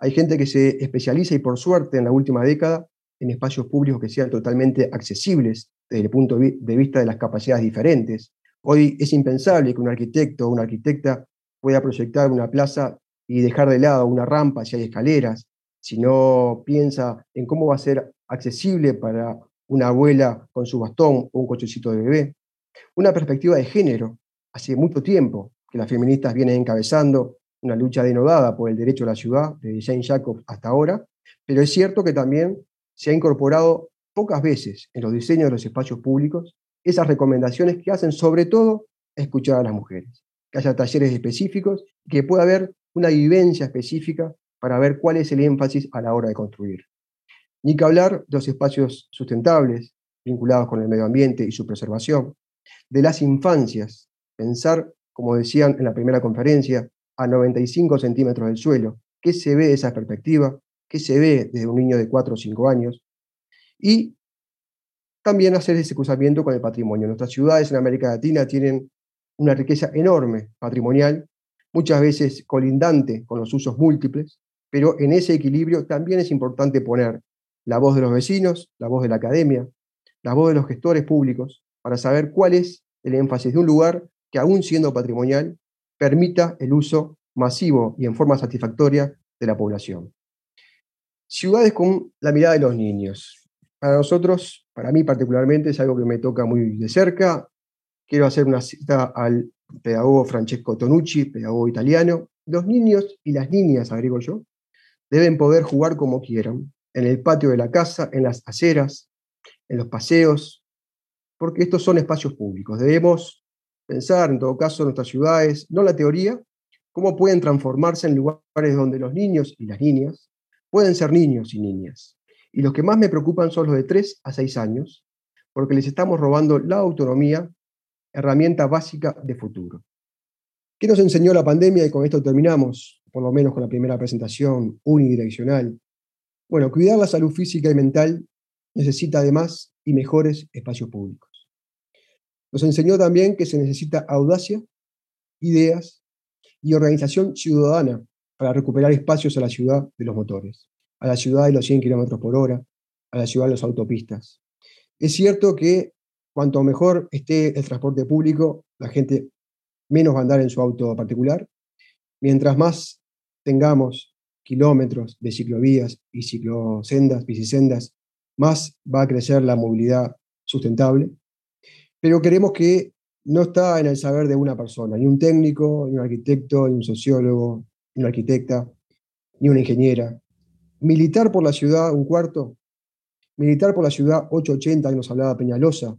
Hay gente que se especializa y por suerte en la última década en espacios públicos que sean totalmente accesibles desde el punto de vista de las capacidades diferentes. Hoy es impensable que un arquitecto o una arquitecta pueda proyectar una plaza y dejar de lado una rampa si hay escaleras, si no piensa en cómo va a ser accesible para una abuela con su bastón o un cochecito de bebé. Una perspectiva de género. Hace mucho tiempo que las feministas vienen encabezando una lucha denodada por el derecho a la ciudad, desde Jane Jacobs hasta ahora, pero es cierto que también se ha incorporado pocas veces en los diseños de los espacios públicos esas recomendaciones que hacen sobre todo escuchar a las mujeres, que haya talleres específicos, que pueda haber una vivencia específica para ver cuál es el énfasis a la hora de construir. Ni que hablar de los espacios sustentables vinculados con el medio ambiente y su preservación, de las infancias, pensar, como decían en la primera conferencia, a 95 centímetros del suelo. ¿Qué se ve de esa perspectiva? ¿Qué se ve desde un niño de 4 o 5 años? Y también hacer ese cruzamiento con el patrimonio. Nuestras ciudades en América Latina tienen una riqueza enorme patrimonial, muchas veces colindante con los usos múltiples, pero en ese equilibrio también es importante poner la voz de los vecinos, la voz de la academia, la voz de los gestores públicos, para saber cuál es el énfasis de un lugar que, aún siendo patrimonial, permita el uso masivo y en forma satisfactoria de la población. Ciudades con la mirada de los niños. Para nosotros, para mí particularmente, es algo que me toca muy de cerca. Quiero hacer una cita al pedagogo Francesco Tonucci, pedagogo italiano. Los niños y las niñas, agrego yo, deben poder jugar como quieran, en el patio de la casa, en las aceras, en los paseos, porque estos son espacios públicos. Debemos pensar, en todo caso, en nuestras ciudades, no la teoría, cómo pueden transformarse en lugares donde los niños y las niñas pueden ser niños y niñas. Y los que más me preocupan son los de 3 a 6 años, porque les estamos robando la autonomía, herramienta básica de futuro. ¿Qué nos enseñó la pandemia? Y con esto terminamos, por lo menos con la primera presentación unidireccional. Bueno, cuidar la salud física y mental necesita además y mejores espacios públicos. Nos enseñó también que se necesita audacia, ideas y organización ciudadana para recuperar espacios a la ciudad de los motores, a la ciudad de los 100 kilómetros por hora, a la ciudad de las autopistas. Es cierto que cuanto mejor esté el transporte público, la gente menos va a andar en su auto particular. Mientras más tengamos kilómetros de ciclovías y ciclosendas, bicisendas, más va a crecer la movilidad sustentable pero queremos que no está en el saber de una persona, ni un técnico, ni un arquitecto, ni un sociólogo, ni una arquitecta, ni una ingeniera. Militar por la ciudad, un cuarto. Militar por la ciudad 880 que nos hablaba Peñalosa,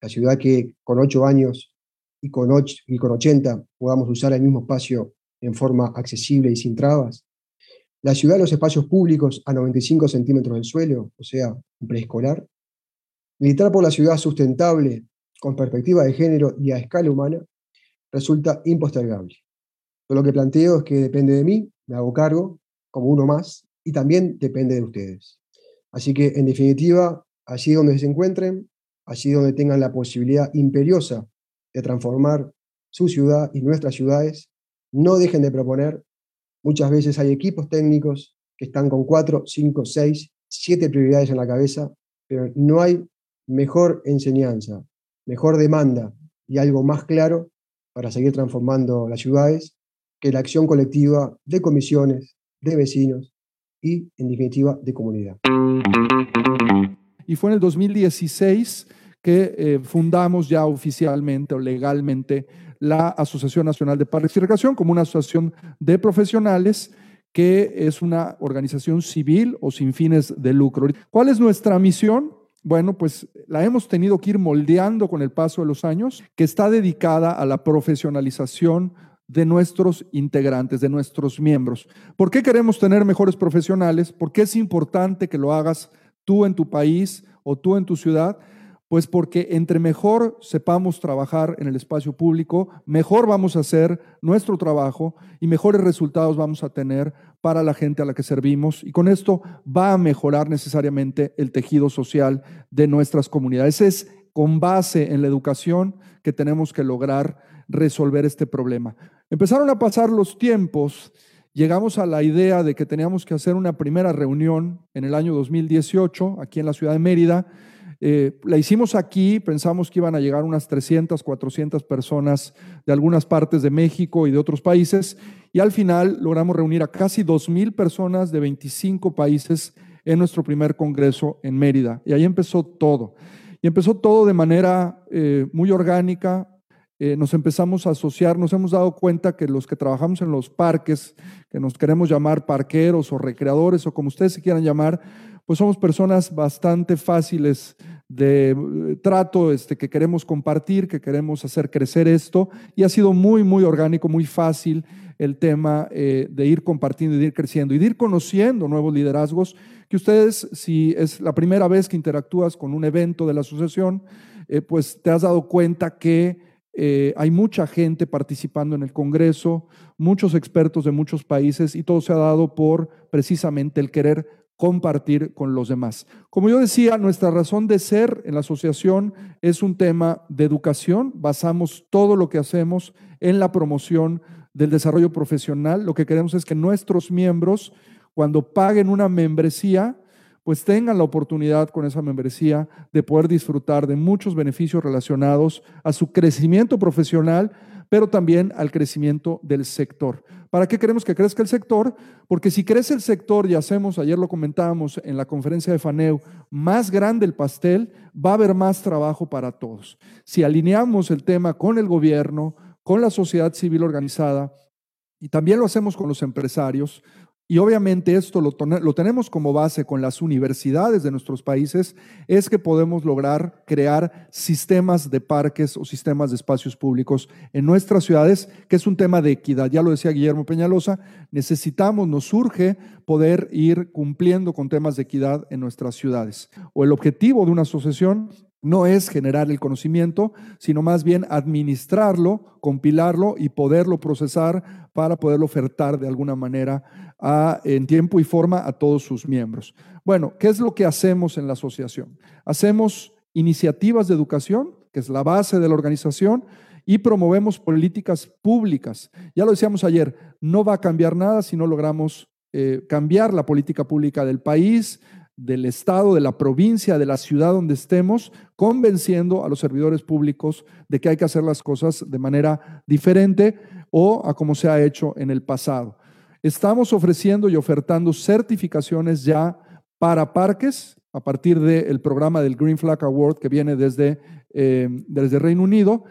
la ciudad que con 8 años y con, 8, y con 80 podamos usar el mismo espacio en forma accesible y sin trabas. La ciudad de los espacios públicos a 95 centímetros del suelo, o sea, preescolar. Militar por la ciudad sustentable, con perspectiva de género y a escala humana, resulta impostergable. lo que planteo es que depende de mí, me hago cargo como uno más y también depende de ustedes. Así que, en definitiva, allí donde se encuentren, allí donde tengan la posibilidad imperiosa de transformar su ciudad y nuestras ciudades, no dejen de proponer. Muchas veces hay equipos técnicos que están con cuatro, cinco, seis, siete prioridades en la cabeza, pero no hay mejor enseñanza, mejor demanda y algo más claro para seguir transformando las ciudades que la acción colectiva de comisiones, de vecinos y, en definitiva, de comunidad. Y fue en el 2016 que eh, fundamos ya oficialmente o legalmente la Asociación Nacional de Parques y Recreación como una asociación de profesionales que es una organización civil o sin fines de lucro. ¿Cuál es nuestra misión? bueno, pues la hemos tenido que ir moldeando con el paso de los años, que está dedicada a la profesionalización de nuestros integrantes, de nuestros miembros. ¿Por qué queremos tener mejores profesionales? ¿Por qué es importante que lo hagas tú en tu país o tú en tu ciudad? Pues porque entre mejor sepamos trabajar en el espacio público, mejor vamos a hacer nuestro trabajo y mejores resultados vamos a tener para la gente a la que servimos. Y con esto va a mejorar necesariamente el tejido social de nuestras comunidades. Es con base en la educación que tenemos que lograr resolver este problema. Empezaron a pasar los tiempos llegamos a la idea de que teníamos que hacer una primera reunión en el año 2018 aquí en la ciudad de Mérida. Eh, la hicimos aquí, pensamos que iban a llegar unas 300, 400 personas de algunas partes de México y de otros países, y al final logramos reunir a casi 2.000 personas de 25 países en nuestro primer congreso en Mérida. Y ahí empezó todo. Y empezó todo de manera eh, muy orgánica. Eh, nos empezamos a asociar, nos hemos dado cuenta que los que trabajamos en los parques, que nos queremos llamar parqueros o recreadores o como ustedes se quieran llamar, pues somos personas bastante fáciles de eh, trato, este, que queremos compartir, que queremos hacer crecer esto, y ha sido muy, muy orgánico, muy fácil el tema de ir compartiendo y de ir creciendo y de ir conociendo nuevos liderazgos que ustedes, si es la primera vez que interactúas con un evento de la asociación, eh, pues te has dado cuenta que eh, hay mucha gente participando en el Congreso, muchos expertos de muchos países y todo se ha dado por precisamente el querer compartir con los demás. Como yo decía, nuestra razón de ser en la asociación es un tema de educación. Basamos todo lo que hacemos en la promoción del desarrollo profesional. Lo que queremos es que nuestros miembros cuando paguen una membresía, pues tengan la oportunidad con esa membresía de poder disfrutar de muchos beneficios relacionados a su crecimiento profesional, pero también al crecimiento del sector. ¿Para qué queremos que crezca el sector? Porque si crece el sector, y hacemos, ayer lo comentábamos en la conferencia de FANEU, más grande el pastel, va a haber más trabajo para todos. Si alineamos el tema con el gobierno, con la sociedad civil organizada, y también lo hacemos con los empresarios, y obviamente esto lo, tenemos como base con las universidades de nuestros países, es que podemos lograr crear sistemas de parques o sistemas de espacios públicos en nuestras ciudades, que es un tema de equidad. Ya lo decía Guillermo Peñalosa, necesitamos, nos surge poder ir cumpliendo con temas de equidad en nuestras ciudades. O el objetivo de una asociación no es generar el conocimiento, sino más bien administrarlo, compilarlo y poderlo procesar para poderlo ofertar de alguna manera en tiempo y forma a todos sus miembros. Bueno, ¿qué es lo que hacemos en la asociación? Hacemos iniciativas de educación, que es la base de la organización, y promovemos políticas públicas. Ya lo decíamos ayer, no va a cambiar nada si no logramos eh, cambiar la política pública del país, del Estado, de la provincia, de la ciudad donde estemos, convenciendo a los servidores públicos de que hay que hacer las cosas de manera diferente o a como se ha hecho en el pasado. Estamos ofreciendo y ofertando certificaciones ya para parques a partir del programa del Green Flag Award que viene desde, eh, desde Reino Unido.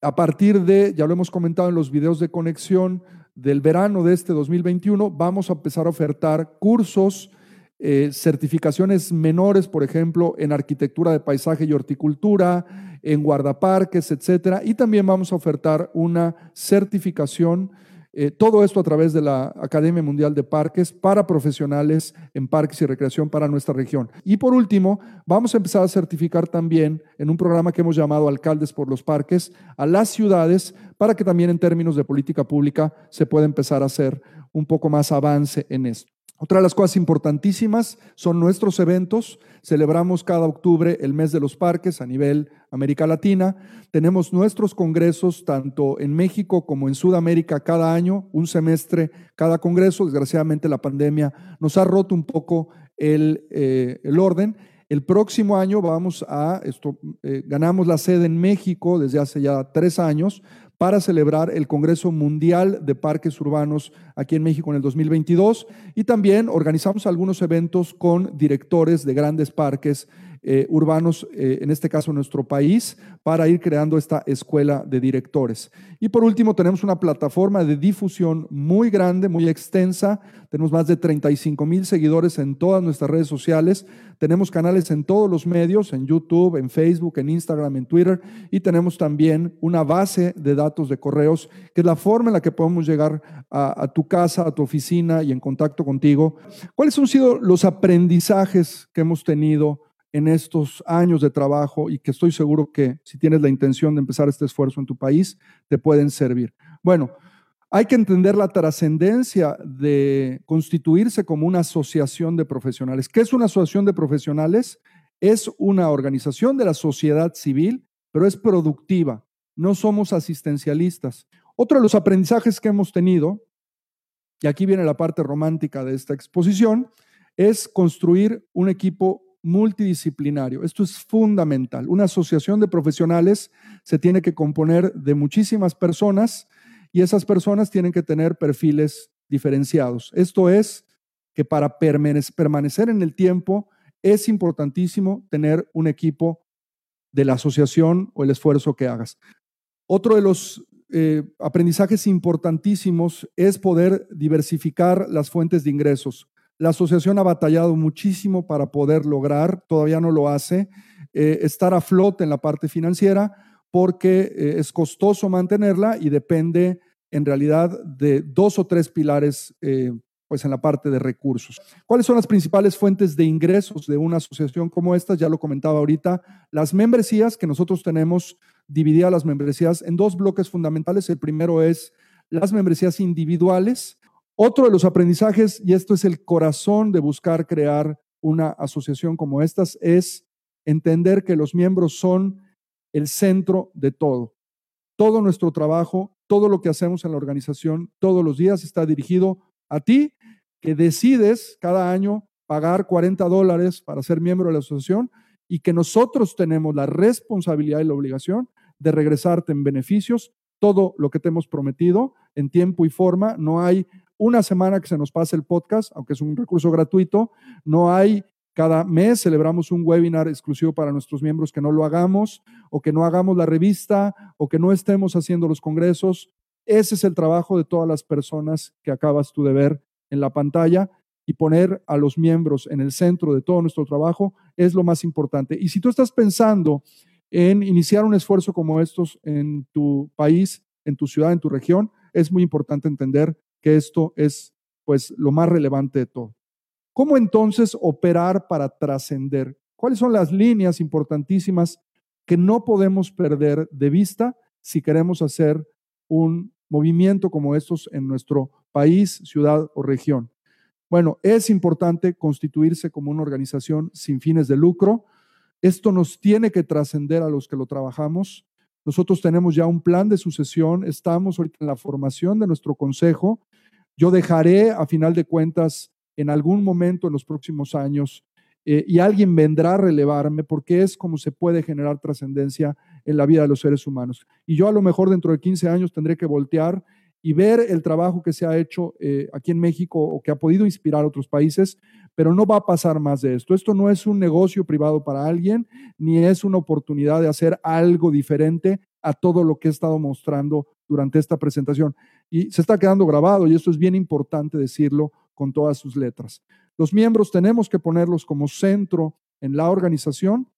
A partir de, ya lo hemos comentado en los videos de conexión del verano de este 2021, vamos a empezar a ofertar cursos eh, certificaciones menores, por ejemplo, en arquitectura de paisaje y horticultura, en guardaparques, etcétera. Y también vamos a ofertar una certificación, eh, todo esto a través de la Academia Mundial de Parques para profesionales en parques y recreación para nuestra región. Y por último, vamos a empezar a certificar también en un programa que hemos llamado Alcaldes por los Parques a las ciudades para que también en términos de política pública se pueda empezar a hacer un poco más avance en esto. Otra de las cosas importantísimas son nuestros eventos. Celebramos cada octubre el mes de los parques a nivel América Latina. Tenemos nuestros congresos tanto en México como en Sudamérica cada año, un semestre cada congreso. Desgraciadamente la pandemia nos ha roto un poco el, eh, orden. El próximo año vamos a, esto, eh, ganamos la sede en México desde hace ya tres años para celebrar el Congreso Mundial de Parques Urbanos aquí en México en el 2022 y también organizamos algunos eventos con directores de grandes parques eh, urbanos, eh, en este caso nuestro país, para ir creando esta escuela de directores. Y por último, tenemos una plataforma de difusión muy grande, muy extensa. Tenemos más de 35 mil seguidores en todas nuestras redes sociales. Tenemos canales en todos los medios, en YouTube, en Facebook, en Instagram, en Twitter. Y tenemos también una base de datos de correos, que es la forma en la que podemos llegar a, a tu casa, a tu oficina y en contacto contigo. ¿Cuáles han sido los aprendizajes que hemos tenido? En estos años de trabajo y que estoy seguro que si tienes la intención de empezar este esfuerzo en tu país, te pueden servir. Bueno, hay que entender la trascendencia de constituirse como una asociación de profesionales. ¿Qué es una asociación de profesionales? Es una organización de la sociedad civil, pero es productiva. No somos asistencialistas. Otro de los aprendizajes que hemos tenido y aquí viene la parte romántica de esta exposición, es construir un equipo multidisciplinario. Esto es fundamental. Una asociación de profesionales se tiene que componer de muchísimas personas y esas personas tienen que tener perfiles diferenciados. Esto es que para permanecer en el tiempo es importantísimo tener un equipo de la asociación o el esfuerzo que hagas. Otro de los eh, aprendizajes importantísimos es poder diversificar las fuentes de ingresos. La asociación ha batallado muchísimo para poder lograr, todavía no lo hace, eh, estar a flote en la parte financiera porque eh, es costoso mantenerla y depende en realidad de dos o tres pilares eh, pues en la parte de recursos. ¿Cuáles son las principales fuentes de ingresos de una asociación como esta? Ya lo comentaba ahorita, las membresías que nosotros tenemos divididas las membresías en dos bloques fundamentales. El primero es las membresías individuales, otro de los aprendizajes, y esto es el corazón de buscar crear una asociación como estas, es entender que los miembros son el centro de todo. Todo nuestro trabajo, todo lo que hacemos en la organización todos los días está dirigido a ti, que decides cada año pagar 40 dólares para ser miembro de la asociación y que nosotros tenemos la responsabilidad y la obligación de regresarte en beneficios todo lo que te hemos prometido en tiempo y forma. No hay una semana que se nos pase el podcast, aunque es un recurso gratuito. No hay cada mes celebramos un webinar exclusivo para nuestros miembros que no lo hagamos o que no hagamos la revista o que no estemos haciendo los congresos. Ese es el trabajo de todas las personas que acabas tú de ver en la pantalla y poner a los miembros en el centro de todo nuestro trabajo es lo más importante. Y si tú estás pensando en iniciar un esfuerzo como estos en tu país, en tu ciudad, en tu región, es muy importante entender que esto es pues lo más relevante de todo. ¿Cómo entonces operar para trascender? ¿Cuáles son las líneas importantísimas que no podemos perder de vista si queremos hacer un movimiento como estos en nuestro país, ciudad o región? Bueno, es importante constituirse como una organización sin fines de lucro. Esto nos tiene que trascender a los que lo trabajamos. Nosotros tenemos ya un plan de sucesión, estamos ahorita en la formación de nuestro consejo. Yo dejaré, a final de cuentas, en algún momento en los próximos años, eh, y alguien vendrá a relevarme porque es como se puede generar trascendencia en la vida de los seres humanos. Y yo a lo mejor dentro de 15 años tendré que voltear y ver el trabajo que se ha hecho eh, aquí en México o que ha podido inspirar a otros países, pero no va a pasar más de esto. Esto no es un negocio privado para alguien, ni es una oportunidad de hacer algo diferente a todo lo que he estado mostrando durante esta presentación. Y se está quedando grabado y esto es bien importante decirlo con todas sus letras. Los miembros tenemos que ponerlos como centro en la organización.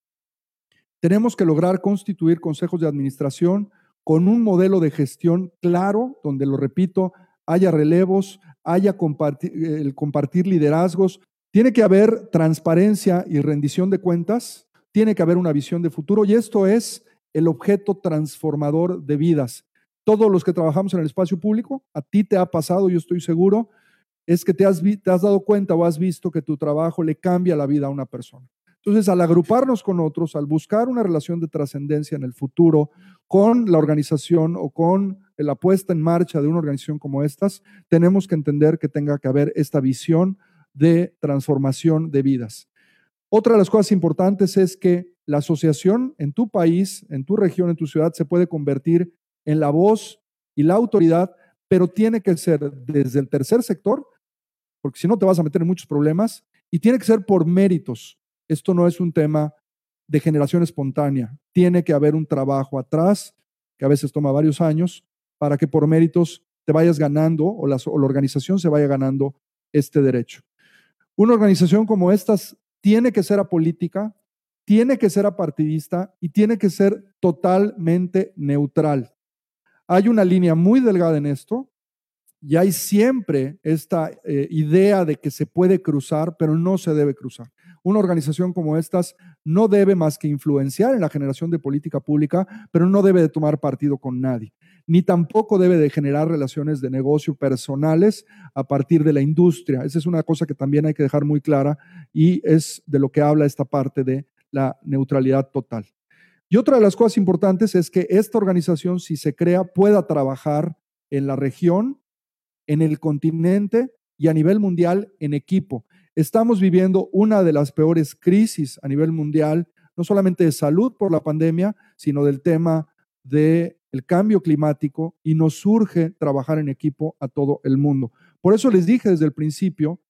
Tenemos que lograr constituir consejos de administración con un modelo de gestión claro, donde, lo repito, haya relevos, haya el compartir liderazgos. Tiene que haber transparencia y rendición de cuentas, tiene que haber una visión de futuro y esto es el objeto transformador de vidas. Todos los que trabajamos en el espacio público, a ti te ha pasado, yo estoy seguro, es que te has, te has dado cuenta o has visto que tu trabajo le cambia la vida a una persona. Entonces, al agruparnos con otros, al buscar una relación de trascendencia en el futuro con la organización o con la puesta en marcha de una organización como estas, tenemos que entender que tenga que haber esta visión de transformación de vidas. Otra de las cosas importantes es que la asociación en tu país, en tu región, en tu ciudad, se puede convertir en la voz y la autoridad, pero tiene que ser desde el tercer sector, porque si no te vas a meter en muchos problemas, y tiene que ser por méritos. Esto no es un tema de generación espontánea. Tiene que haber un trabajo atrás, que a veces toma varios años, para que por méritos te vayas ganando o la, organización se vaya ganando este derecho. Una organización como esta tiene que ser apolítica, tiene que ser apartidista y tiene que ser totalmente neutral. Hay una línea muy delgada en esto y hay siempre esta eh, idea de que se puede cruzar, pero no se debe cruzar. Una organización como estas no debe más que influenciar en la generación de política pública, pero no debe de tomar partido con nadie, ni tampoco debe de generar relaciones de negocio personales a partir de la industria. Esa es una cosa que también hay que dejar muy clara y es de lo que habla esta parte de la neutralidad total. Y otra de las cosas importantes es que esta organización, si se crea, pueda trabajar en la región en el continente y a nivel mundial en equipo. Estamos viviendo una de las peores crisis a nivel mundial, no solamente de salud por la pandemia, sino del tema del cambio climático y nos surge trabajar en equipo a todo el mundo. Por eso les dije desde el principio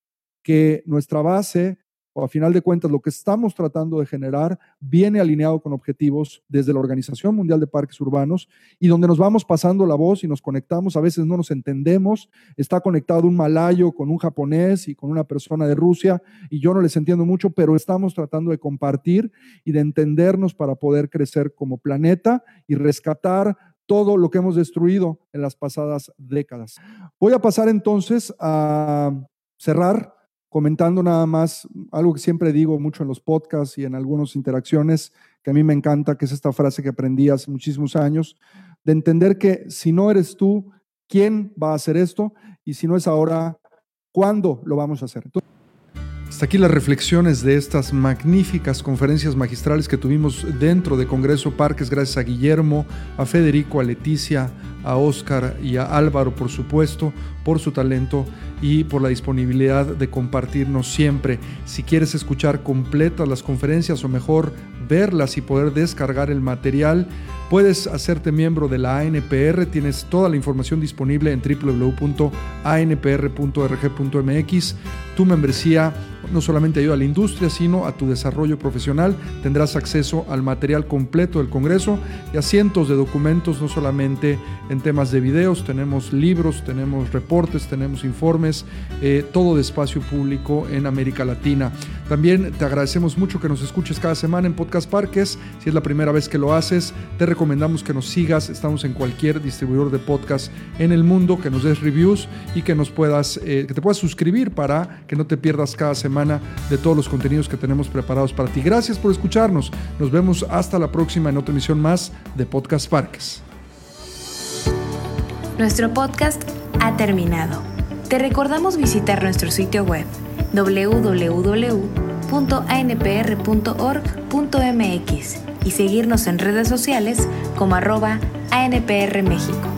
que nuestra base a final de cuentas lo que estamos tratando de generar viene alineado con objetivos desde la Organización Mundial de Parques Urbanos y donde nos vamos pasando la voz y nos conectamos, a veces no nos entendemos, está conectado un malayo con un japonés y con una persona de Rusia y yo no les entiendo mucho, pero estamos tratando de compartir y de entendernos para poder crecer como planeta y rescatar todo lo que hemos destruido en las pasadas décadas. Voy a pasar entonces a cerrar comentando nada más algo que siempre digo mucho en los podcasts y en algunas interacciones, que a mí me encanta, que es esta frase que aprendí hace muchísimos años, de entender que si no eres tú, ¿quién va a hacer esto? Y si no es ahora, ¿cuándo lo vamos a hacer? Hasta aquí las reflexiones de estas magníficas conferencias magistrales que tuvimos dentro de Congreso Parques, gracias a Guillermo, a Federico, a Leticia, a Oscar y a Álvaro, por supuesto, por su talento y por la disponibilidad de compartirnos siempre. Si quieres escuchar completas las conferencias o mejor verlas y poder descargar el material, puedes hacerte miembro de la ANPR. Tienes toda la información disponible en www.anpr.org.mx. Tu membresía no solamente ayuda a la industria, sino a tu desarrollo profesional. Tendrás acceso al material completo del Congreso y a cientos de documentos, no solamente en temas de videos, tenemos libros, tenemos reportes, tenemos informes, eh, todo de espacio público en América Latina. También te agradecemos mucho que nos escuches cada semana en Podcast Parques. Si es la primera vez que lo haces, te recomendamos que nos sigas. Estamos en cualquier distribuidor de podcast en el mundo, que nos des reviews y que nos puedas, eh, que te puedas suscribir para que no te pierdas cada semana de todos los contenidos que tenemos preparados para ti. Gracias por escucharnos. Nos vemos hasta la próxima en otra emisión más de Podcast Parques. Nuestro podcast ha terminado. Te recordamos visitar nuestro sitio web www.anpr.org.mx y seguirnos en redes sociales como arroba ANPR México.